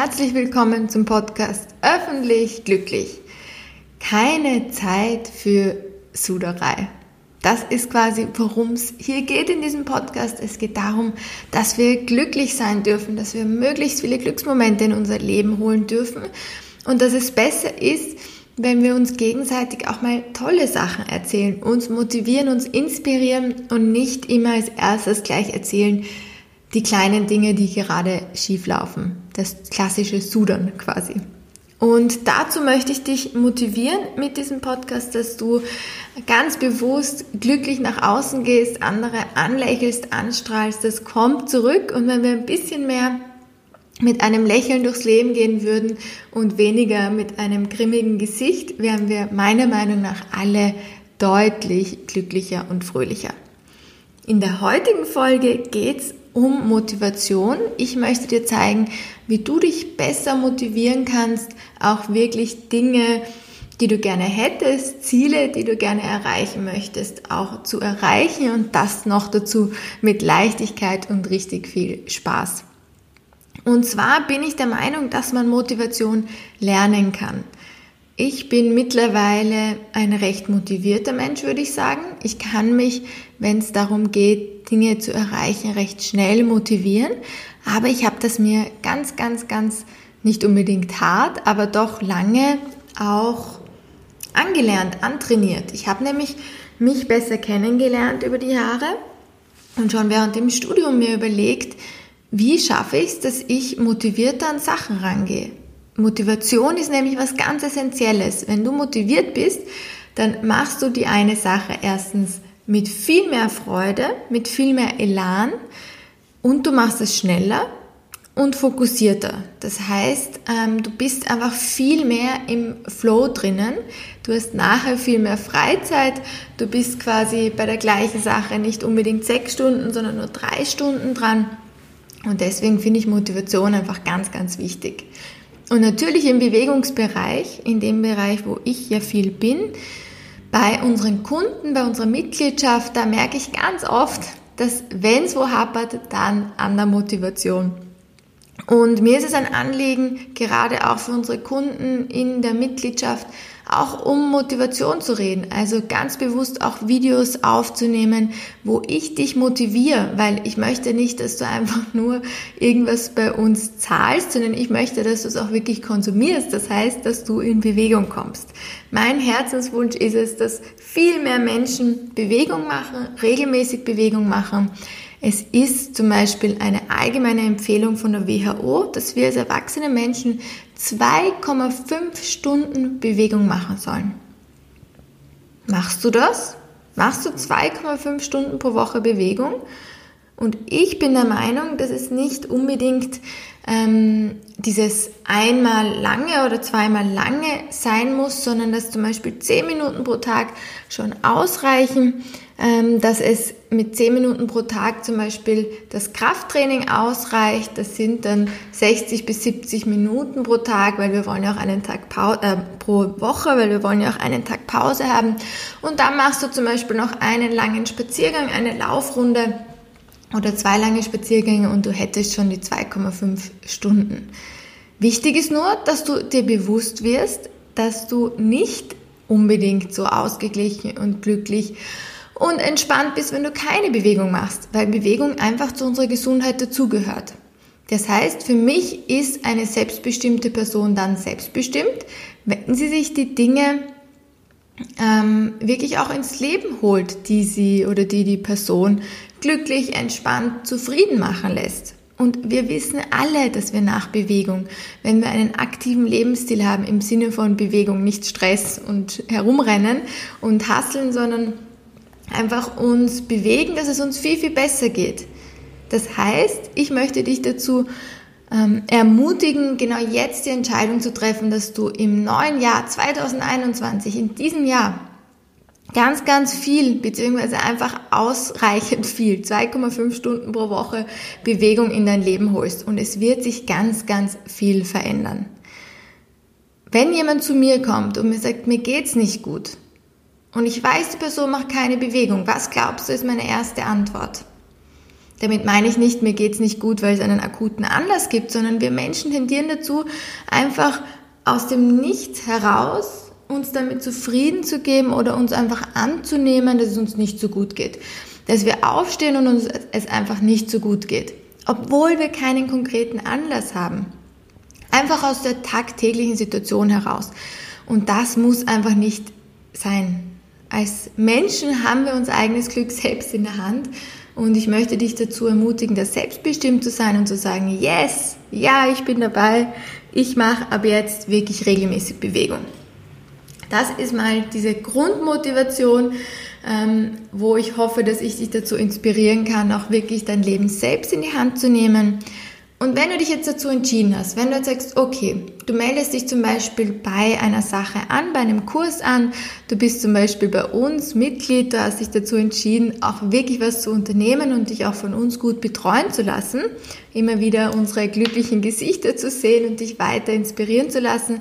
herzlich willkommen zum Podcast Öffentlich Glücklich. Keine Zeit für Suderei. Das ist quasi, worum es hier geht in diesem Podcast. Es geht darum, dass wir glücklich sein dürfen, dass wir möglichst viele Glücksmomente in unser Leben holen dürfen und dass es besser ist, wenn wir uns gegenseitig auch mal tolle Sachen erzählen, uns motivieren, uns inspirieren und nicht immer als erstes gleich erzählen, die kleinen Dinge, die gerade schief laufen. Das klassische Sudern quasi. Und dazu möchte ich dich motivieren mit diesem Podcast, dass du ganz bewusst glücklich nach außen gehst, andere anlächelst, anstrahlst. Das kommt zurück. Und wenn wir ein bisschen mehr mit einem Lächeln durchs Leben gehen würden und weniger mit einem grimmigen Gesicht, wären wir meiner Meinung nach alle deutlich glücklicher und fröhlicher. In der heutigen Folge geht's um Motivation. Ich möchte dir zeigen, wie du dich besser motivieren kannst, auch wirklich Dinge, die du gerne hättest, Ziele, die du gerne erreichen möchtest, auch zu erreichen und das noch dazu mit Leichtigkeit und richtig viel Spaß. Und zwar bin ich der Meinung, dass man Motivation lernen kann. Ich bin mittlerweile ein recht motivierter Mensch, würde ich sagen. Ich kann mich, wenn es darum geht, Dinge zu erreichen, recht schnell motivieren. Aber ich habe das mir ganz, ganz, ganz nicht unbedingt hart, aber doch lange auch angelernt, antrainiert. Ich habe nämlich mich besser kennengelernt über die Jahre und schon während dem Studium mir überlegt, wie schaffe ich es, dass ich motivierter an Sachen rangehe. Motivation ist nämlich was ganz Essentielles. Wenn du motiviert bist, dann machst du die eine Sache erstens mit viel mehr Freude, mit viel mehr Elan und du machst es schneller und fokussierter. Das heißt, ähm, du bist einfach viel mehr im Flow drinnen. Du hast nachher viel mehr Freizeit. Du bist quasi bei der gleichen Sache nicht unbedingt sechs Stunden, sondern nur drei Stunden dran. Und deswegen finde ich Motivation einfach ganz, ganz wichtig. Und natürlich im Bewegungsbereich, in dem Bereich, wo ich ja viel bin, bei unseren Kunden, bei unserer Mitgliedschaft, da merke ich ganz oft, dass wenn es wo hapert, dann an der Motivation. Und mir ist es ein Anliegen, gerade auch für unsere Kunden in der Mitgliedschaft, auch um Motivation zu reden. Also ganz bewusst auch Videos aufzunehmen, wo ich dich motiviere, weil ich möchte nicht, dass du einfach nur irgendwas bei uns zahlst, sondern ich möchte, dass du es auch wirklich konsumierst. Das heißt, dass du in Bewegung kommst. Mein Herzenswunsch ist es, dass viel mehr Menschen Bewegung machen, regelmäßig Bewegung machen es ist zum Beispiel eine allgemeine Empfehlung von der WHO, dass wir als erwachsene Menschen 2,5 Stunden Bewegung machen sollen. Machst du das? Machst du 2,5 Stunden pro Woche Bewegung? Und ich bin der Meinung, dass es nicht unbedingt ähm, dieses einmal lange oder zweimal lange sein muss, sondern dass zum Beispiel 10 Minuten pro Tag schon ausreichen, dass es mit 10 Minuten pro Tag zum Beispiel das Krafttraining ausreicht. Das sind dann 60 bis 70 Minuten pro Tag, weil wir wollen ja auch einen Tag Pause, äh, pro Woche, weil wir wollen ja auch einen Tag Pause haben. Und dann machst du zum Beispiel noch einen langen Spaziergang, eine Laufrunde oder zwei lange Spaziergänge und du hättest schon die 2,5 Stunden. Wichtig ist nur, dass du dir bewusst wirst, dass du nicht unbedingt so ausgeglichen und glücklich und entspannt bist, wenn du keine Bewegung machst, weil Bewegung einfach zu unserer Gesundheit dazugehört. Das heißt, für mich ist eine selbstbestimmte Person dann selbstbestimmt, wenn sie sich die Dinge ähm, wirklich auch ins Leben holt, die sie oder die die Person glücklich, entspannt, zufrieden machen lässt. Und wir wissen alle, dass wir nach Bewegung, wenn wir einen aktiven Lebensstil haben, im Sinne von Bewegung, nicht Stress und herumrennen und hasseln, sondern einfach uns bewegen, dass es uns viel, viel besser geht. Das heißt, ich möchte dich dazu ähm, ermutigen, genau jetzt die Entscheidung zu treffen, dass du im neuen Jahr 2021, in diesem Jahr, ganz, ganz viel, beziehungsweise einfach ausreichend viel, 2,5 Stunden pro Woche Bewegung in dein Leben holst. Und es wird sich ganz, ganz viel verändern. Wenn jemand zu mir kommt und mir sagt, mir geht's nicht gut, und ich weiß, die Person macht keine Bewegung, was glaubst du, ist meine erste Antwort? Damit meine ich nicht, mir geht's nicht gut, weil es einen akuten Anlass gibt, sondern wir Menschen tendieren dazu, einfach aus dem Nichts heraus uns damit zufrieden zu geben oder uns einfach anzunehmen, dass es uns nicht so gut geht. Dass wir aufstehen und uns es einfach nicht so gut geht. Obwohl wir keinen konkreten Anlass haben. Einfach aus der tagtäglichen Situation heraus. Und das muss einfach nicht sein. Als Menschen haben wir unser eigenes Glück selbst in der Hand. Und ich möchte dich dazu ermutigen, da selbstbestimmt zu sein und zu sagen, yes, ja, ich bin dabei. Ich mache ab jetzt wirklich regelmäßig Bewegung. Das ist mal diese Grundmotivation, ähm, wo ich hoffe, dass ich dich dazu inspirieren kann, auch wirklich dein Leben selbst in die Hand zu nehmen. Und wenn du dich jetzt dazu entschieden hast, wenn du jetzt sagst, okay, du meldest dich zum Beispiel bei einer Sache an, bei einem Kurs an, du bist zum Beispiel bei uns Mitglied, du hast dich dazu entschieden, auch wirklich was zu unternehmen und dich auch von uns gut betreuen zu lassen, immer wieder unsere glücklichen Gesichter zu sehen und dich weiter inspirieren zu lassen,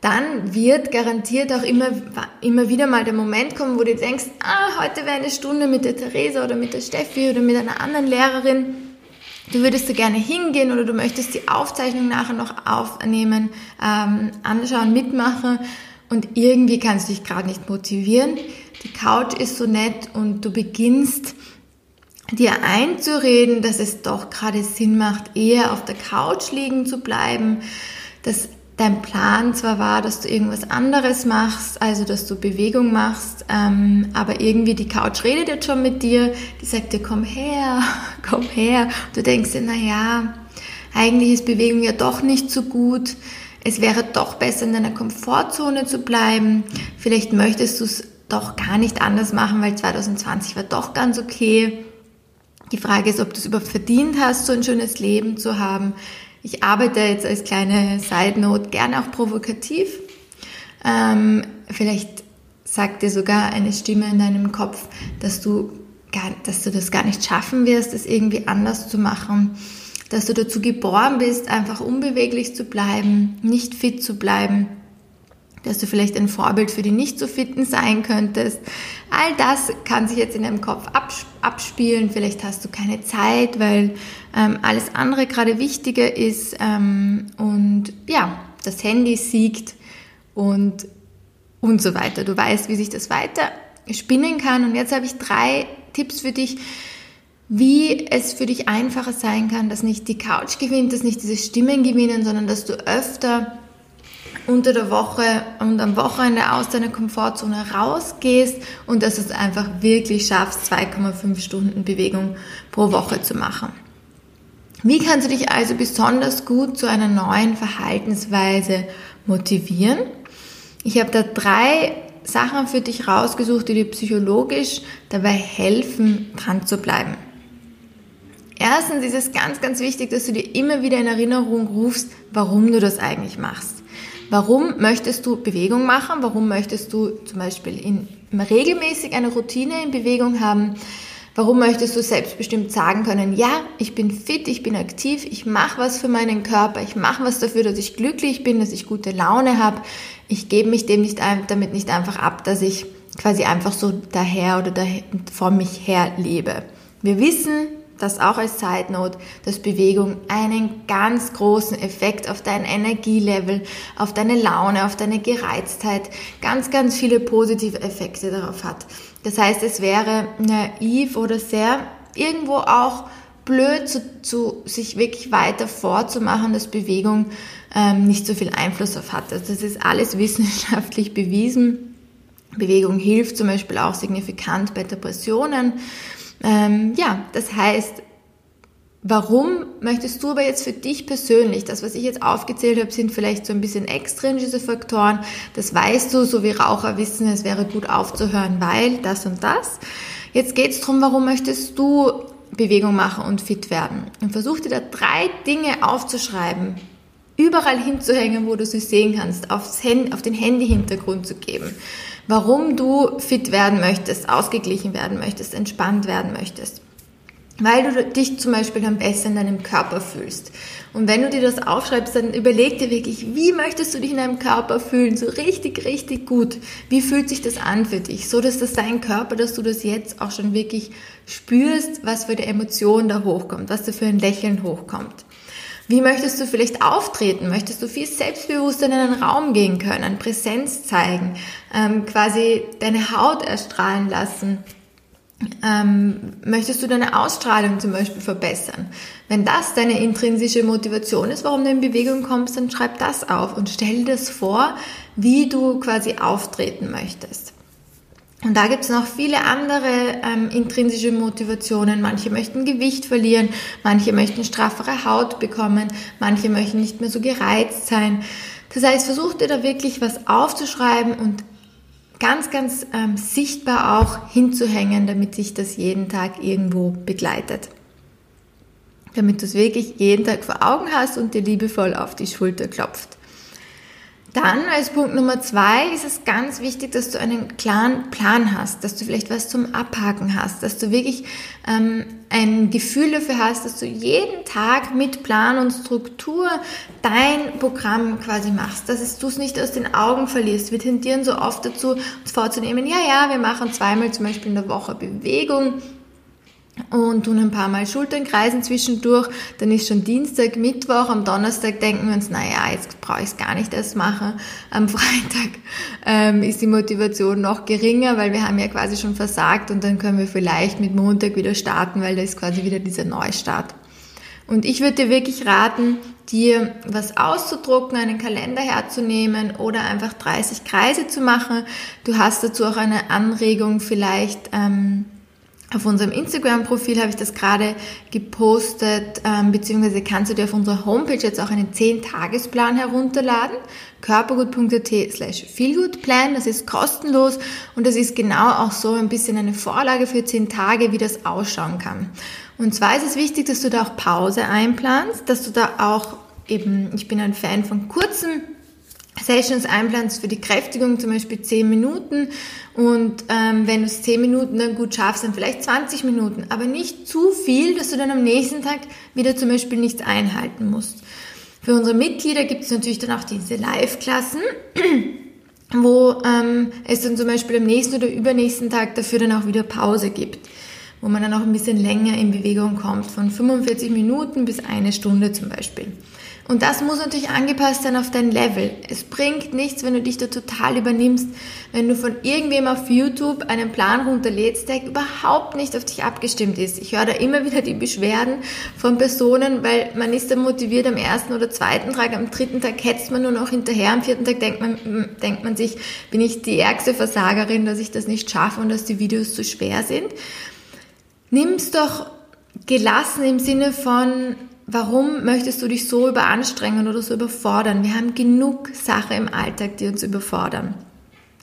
dann wird garantiert auch immer, immer wieder mal der Moment kommen, wo du denkst, ah, heute wäre eine Stunde mit der Theresa oder mit der Steffi oder mit einer anderen Lehrerin. Du würdest da gerne hingehen oder du möchtest die Aufzeichnung nachher noch aufnehmen, ähm, anschauen, mitmachen und irgendwie kannst du dich gerade nicht motivieren. Die Couch ist so nett und du beginnst dir einzureden, dass es doch gerade Sinn macht, eher auf der Couch liegen zu bleiben, dass dein Plan zwar war, dass du irgendwas anderes machst, also dass du Bewegung machst, ähm, aber irgendwie die Couch redet jetzt schon mit dir, die sagt dir, komm her, komm her. Du denkst dir, na ja, eigentlich ist Bewegung ja doch nicht so gut. Es wäre doch besser, in deiner Komfortzone zu bleiben. Vielleicht möchtest du es doch gar nicht anders machen, weil 2020 war doch ganz okay. Die Frage ist, ob du es überhaupt verdient hast, so ein schönes Leben zu haben. Ich arbeite jetzt als kleine Side Note gerne auch provokativ. Ähm, vielleicht sagt dir sogar eine Stimme in deinem Kopf, dass du, gar, dass du das gar nicht schaffen wirst, das irgendwie anders zu machen. Dass du dazu geboren bist, einfach unbeweglich zu bleiben, nicht fit zu bleiben dass du vielleicht ein Vorbild für die nicht so fitten sein könntest. All das kann sich jetzt in deinem Kopf abspielen. Vielleicht hast du keine Zeit, weil ähm, alles andere gerade wichtiger ist. Ähm, und ja, das Handy siegt und, und so weiter. Du weißt, wie sich das weiter spinnen kann. Und jetzt habe ich drei Tipps für dich, wie es für dich einfacher sein kann, dass nicht die Couch gewinnt, dass nicht diese Stimmen gewinnen, sondern dass du öfter unter der Woche und am Wochenende aus deiner Komfortzone rausgehst und dass du es einfach wirklich schaffst, 2,5 Stunden Bewegung pro Woche zu machen. Wie kannst du dich also besonders gut zu einer neuen Verhaltensweise motivieren? Ich habe da drei Sachen für dich rausgesucht, die dir psychologisch dabei helfen, dran zu bleiben. Erstens ist es ganz, ganz wichtig, dass du dir immer wieder in Erinnerung rufst, warum du das eigentlich machst. Warum möchtest du Bewegung machen? Warum möchtest du zum Beispiel in, regelmäßig eine Routine in Bewegung haben? Warum möchtest du selbstbestimmt sagen können, ja, ich bin fit, ich bin aktiv, ich mache was für meinen Körper, ich mache was dafür, dass ich glücklich bin, dass ich gute Laune habe. Ich gebe mich dem nicht damit nicht einfach ab, dass ich quasi einfach so daher oder daher, vor mich her lebe. Wir wissen, das auch als Side Note, dass Bewegung einen ganz großen Effekt auf dein Energielevel, auf deine Laune, auf deine Gereiztheit, ganz, ganz viele positive Effekte darauf hat. Das heißt, es wäre naiv oder sehr irgendwo auch blöd zu, zu sich wirklich weiter vorzumachen, dass Bewegung ähm, nicht so viel Einfluss auf hat. Also das ist alles wissenschaftlich bewiesen. Bewegung hilft zum Beispiel auch signifikant bei Depressionen. Ähm, ja, das heißt, warum möchtest du aber jetzt für dich persönlich, das, was ich jetzt aufgezählt habe, sind vielleicht so ein bisschen extrinsische Faktoren, das weißt du, so wie Raucher wissen, es wäre gut aufzuhören, weil das und das. Jetzt geht es darum, warum möchtest du Bewegung machen und fit werden? Und versuch dir da drei Dinge aufzuschreiben, überall hinzuhängen, wo du sie sehen kannst, aufs Handy, auf den Handy-Hintergrund zu geben warum du fit werden möchtest, ausgeglichen werden möchtest, entspannt werden möchtest. weil du dich zum Beispiel dann besser in deinem Körper fühlst. Und wenn du dir das aufschreibst, dann überleg dir wirklich, wie möchtest du dich in deinem Körper fühlen? So richtig, richtig gut. Wie fühlt sich das an für dich? So, dass das dein Körper, dass du das jetzt auch schon wirklich spürst, was für eine Emotion da hochkommt, was da für ein Lächeln hochkommt. Wie möchtest du vielleicht auftreten? Möchtest du viel selbstbewusster in einen Raum gehen können, Präsenz zeigen, ähm, quasi deine Haut erstrahlen lassen? Ähm, möchtest du deine Ausstrahlung zum Beispiel verbessern? Wenn das deine intrinsische Motivation ist, warum du in Bewegung kommst, dann schreib das auf und stell dir das vor, wie du quasi auftreten möchtest. Und da gibt es noch viele andere ähm, intrinsische Motivationen. Manche möchten Gewicht verlieren, manche möchten straffere Haut bekommen, manche möchten nicht mehr so gereizt sein. Das heißt, versuch dir da wirklich was aufzuschreiben und ganz, ganz ähm, sichtbar auch hinzuhängen, damit sich das jeden Tag irgendwo begleitet. Damit du es wirklich jeden Tag vor Augen hast und dir liebevoll auf die Schulter klopft. Dann als Punkt Nummer zwei ist es ganz wichtig, dass du einen klaren Plan hast, dass du vielleicht was zum Abhaken hast, dass du wirklich ähm, ein Gefühl dafür hast, dass du jeden Tag mit Plan und Struktur dein Programm quasi machst, dass du es nicht aus den Augen verlierst. Wir tendieren so oft dazu, uns vorzunehmen, ja, ja, wir machen zweimal zum Beispiel in der Woche Bewegung und tun ein paar Mal Schultern kreisen zwischendurch. Dann ist schon Dienstag, Mittwoch. Am Donnerstag denken wir uns, naja, jetzt brauche ich es gar nicht erst machen. Am Freitag ähm, ist die Motivation noch geringer, weil wir haben ja quasi schon versagt und dann können wir vielleicht mit Montag wieder starten, weil da ist quasi wieder dieser Neustart. Und ich würde dir wirklich raten, dir was auszudrucken, einen Kalender herzunehmen oder einfach 30 Kreise zu machen. Du hast dazu auch eine Anregung vielleicht. Ähm, auf unserem Instagram-Profil habe ich das gerade gepostet, ähm, beziehungsweise kannst du dir auf unserer Homepage jetzt auch einen 10-Tagesplan herunterladen, körpergut.at slash feelgoodplan, das ist kostenlos und das ist genau auch so ein bisschen eine Vorlage für 10 Tage, wie das ausschauen kann. Und zwar ist es wichtig, dass du da auch Pause einplanst, dass du da auch eben, ich bin ein Fan von kurzen Sessions einplanst für die Kräftigung, zum Beispiel 10 Minuten. Und ähm, wenn du es 10 Minuten dann gut schaffst, dann vielleicht 20 Minuten. Aber nicht zu viel, dass du dann am nächsten Tag wieder zum Beispiel nichts einhalten musst. Für unsere Mitglieder gibt es natürlich dann auch diese Live-Klassen, wo ähm, es dann zum Beispiel am nächsten oder übernächsten Tag dafür dann auch wieder Pause gibt. Wo man dann auch ein bisschen länger in Bewegung kommt, von 45 Minuten bis eine Stunde zum Beispiel. Und das muss natürlich angepasst sein auf dein Level. Es bringt nichts, wenn du dich da total übernimmst, wenn du von irgendwem auf YouTube einen Plan runterlädst, der überhaupt nicht auf dich abgestimmt ist. Ich höre da immer wieder die Beschwerden von Personen, weil man ist dann motiviert am ersten oder zweiten Tag, am dritten Tag hetzt man nur noch hinterher, am vierten Tag denkt man, denkt man sich, bin ich die ärgste Versagerin, dass ich das nicht schaffe und dass die Videos zu schwer sind. Nimm's doch gelassen im Sinne von, Warum möchtest du dich so überanstrengen oder so überfordern? Wir haben genug Sachen im Alltag, die uns überfordern.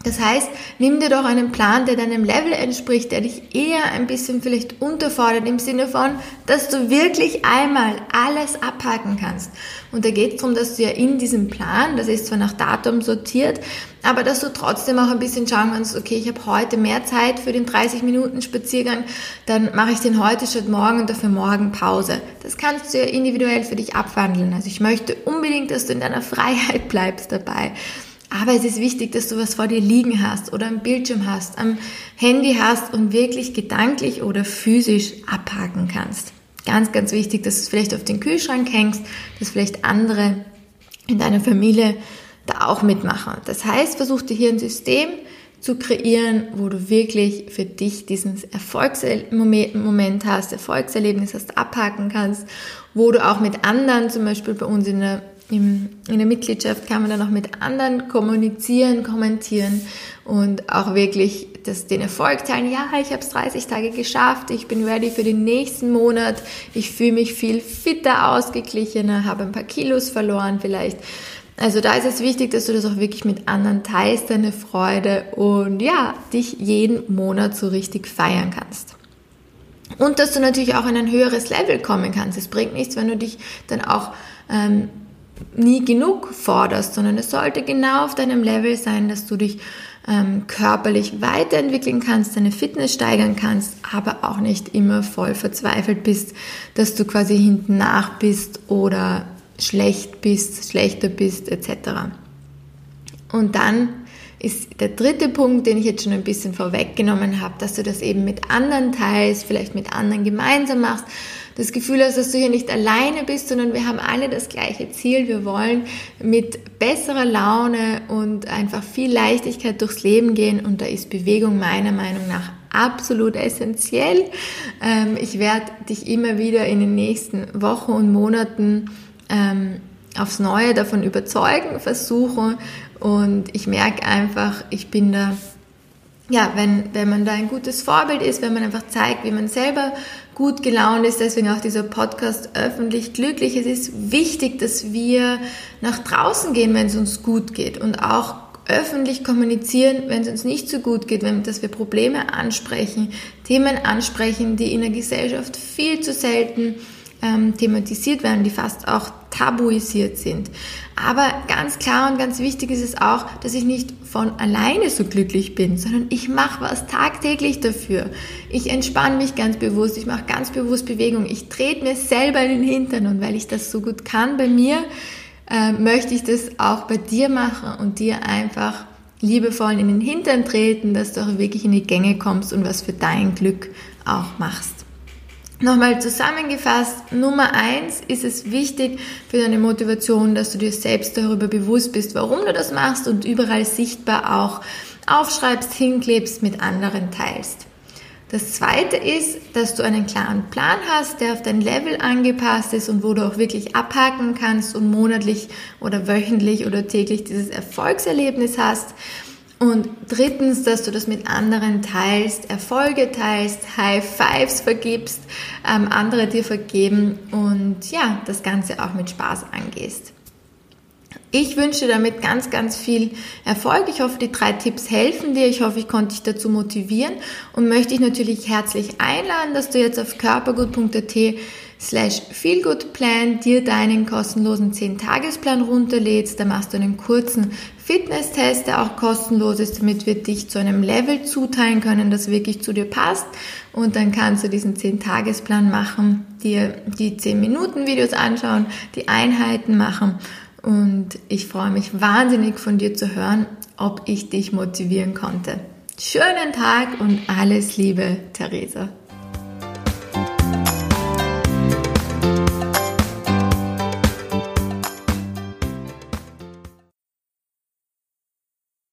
Das heißt, nimm dir doch einen Plan, der deinem Level entspricht, der dich eher ein bisschen vielleicht unterfordert, im Sinne von, dass du wirklich einmal alles abhaken kannst. Und da geht es darum, dass du ja in diesem Plan, das ist zwar nach Datum sortiert, aber dass du trotzdem auch ein bisschen schauen kannst, okay, ich habe heute mehr Zeit für den 30 Minuten Spaziergang, dann mache ich den heute statt morgen und dafür morgen Pause. Das kannst du ja individuell für dich abwandeln. Also ich möchte unbedingt, dass du in deiner Freiheit bleibst dabei. Aber es ist wichtig, dass du was vor dir liegen hast oder am Bildschirm hast, am Handy hast und wirklich gedanklich oder physisch abhaken kannst. Ganz, ganz wichtig, dass du es vielleicht auf den Kühlschrank hängst, dass vielleicht andere in deiner Familie da auch mitmachen. Das heißt, versuch dir hier ein System zu kreieren, wo du wirklich für dich diesen Erfolgsmoment hast, Erfolgserlebnis hast, abhaken kannst, wo du auch mit anderen, zum Beispiel bei uns in der im, in der Mitgliedschaft kann man dann auch mit anderen kommunizieren, kommentieren und auch wirklich das, den Erfolg teilen. Ja, ich habe es 30 Tage geschafft, ich bin ready für den nächsten Monat, ich fühle mich viel fitter, ausgeglichener, habe ein paar Kilos verloren vielleicht. Also da ist es wichtig, dass du das auch wirklich mit anderen teilst, deine Freude und ja, dich jeden Monat so richtig feiern kannst. Und dass du natürlich auch in ein höheres Level kommen kannst. Es bringt nichts, wenn du dich dann auch ähm, nie genug forderst, sondern es sollte genau auf deinem Level sein, dass du dich ähm, körperlich weiterentwickeln kannst, deine Fitness steigern kannst, aber auch nicht immer voll verzweifelt bist, dass du quasi hinten nach bist oder schlecht bist, schlechter bist etc. Und dann ist der dritte Punkt, den ich jetzt schon ein bisschen vorweggenommen habe, dass du das eben mit anderen teilst, vielleicht mit anderen gemeinsam machst, das Gefühl hast, dass du hier nicht alleine bist, sondern wir haben alle das gleiche Ziel. Wir wollen mit besserer Laune und einfach viel Leichtigkeit durchs Leben gehen und da ist Bewegung meiner Meinung nach absolut essentiell. Ähm, ich werde dich immer wieder in den nächsten Wochen und Monaten ähm, aufs Neue davon überzeugen versuchen und ich merke einfach, ich bin da, ja, wenn, wenn man da ein gutes Vorbild ist, wenn man einfach zeigt, wie man selber gut gelaunt ist, deswegen auch dieser Podcast öffentlich glücklich. Es ist wichtig, dass wir nach draußen gehen, wenn es uns gut geht und auch öffentlich kommunizieren, wenn es uns nicht so gut geht, wenn, dass wir Probleme ansprechen, Themen ansprechen, die in der Gesellschaft viel zu selten ähm, thematisiert werden, die fast auch tabuisiert sind. Aber ganz klar und ganz wichtig ist es auch, dass ich nicht von alleine so glücklich bin, sondern ich mache was tagtäglich dafür. Ich entspanne mich ganz bewusst, ich mache ganz bewusst Bewegung, ich trete mir selber in den Hintern und weil ich das so gut kann bei mir, äh, möchte ich das auch bei dir machen und dir einfach liebevoll in den Hintern treten, dass du auch wirklich in die Gänge kommst und was für dein Glück auch machst. Nochmal zusammengefasst, Nummer eins ist es wichtig für deine Motivation, dass du dir selbst darüber bewusst bist, warum du das machst und überall sichtbar auch aufschreibst, hinklebst, mit anderen teilst. Das zweite ist, dass du einen klaren Plan hast, der auf dein Level angepasst ist und wo du auch wirklich abhaken kannst und monatlich oder wöchentlich oder täglich dieses Erfolgserlebnis hast. Und drittens, dass du das mit anderen teilst, Erfolge teilst, High Fives vergibst, ähm, andere dir vergeben und ja, das Ganze auch mit Spaß angehst. Ich wünsche damit ganz, ganz viel Erfolg. Ich hoffe, die drei Tipps helfen dir. Ich hoffe, ich konnte dich dazu motivieren und möchte dich natürlich herzlich einladen, dass du jetzt auf körpergut.at slash feelgoodplan dir deinen kostenlosen 10-Tagesplan runterlädst. Da machst du einen kurzen Fitness-Test, der auch kostenlos ist, damit wir dich zu einem Level zuteilen können, das wirklich zu dir passt. Und dann kannst du diesen 10-Tagesplan machen, dir die 10-Minuten-Videos anschauen, die Einheiten machen. Und ich freue mich wahnsinnig von dir zu hören, ob ich dich motivieren konnte. Schönen Tag und alles Liebe, Theresa.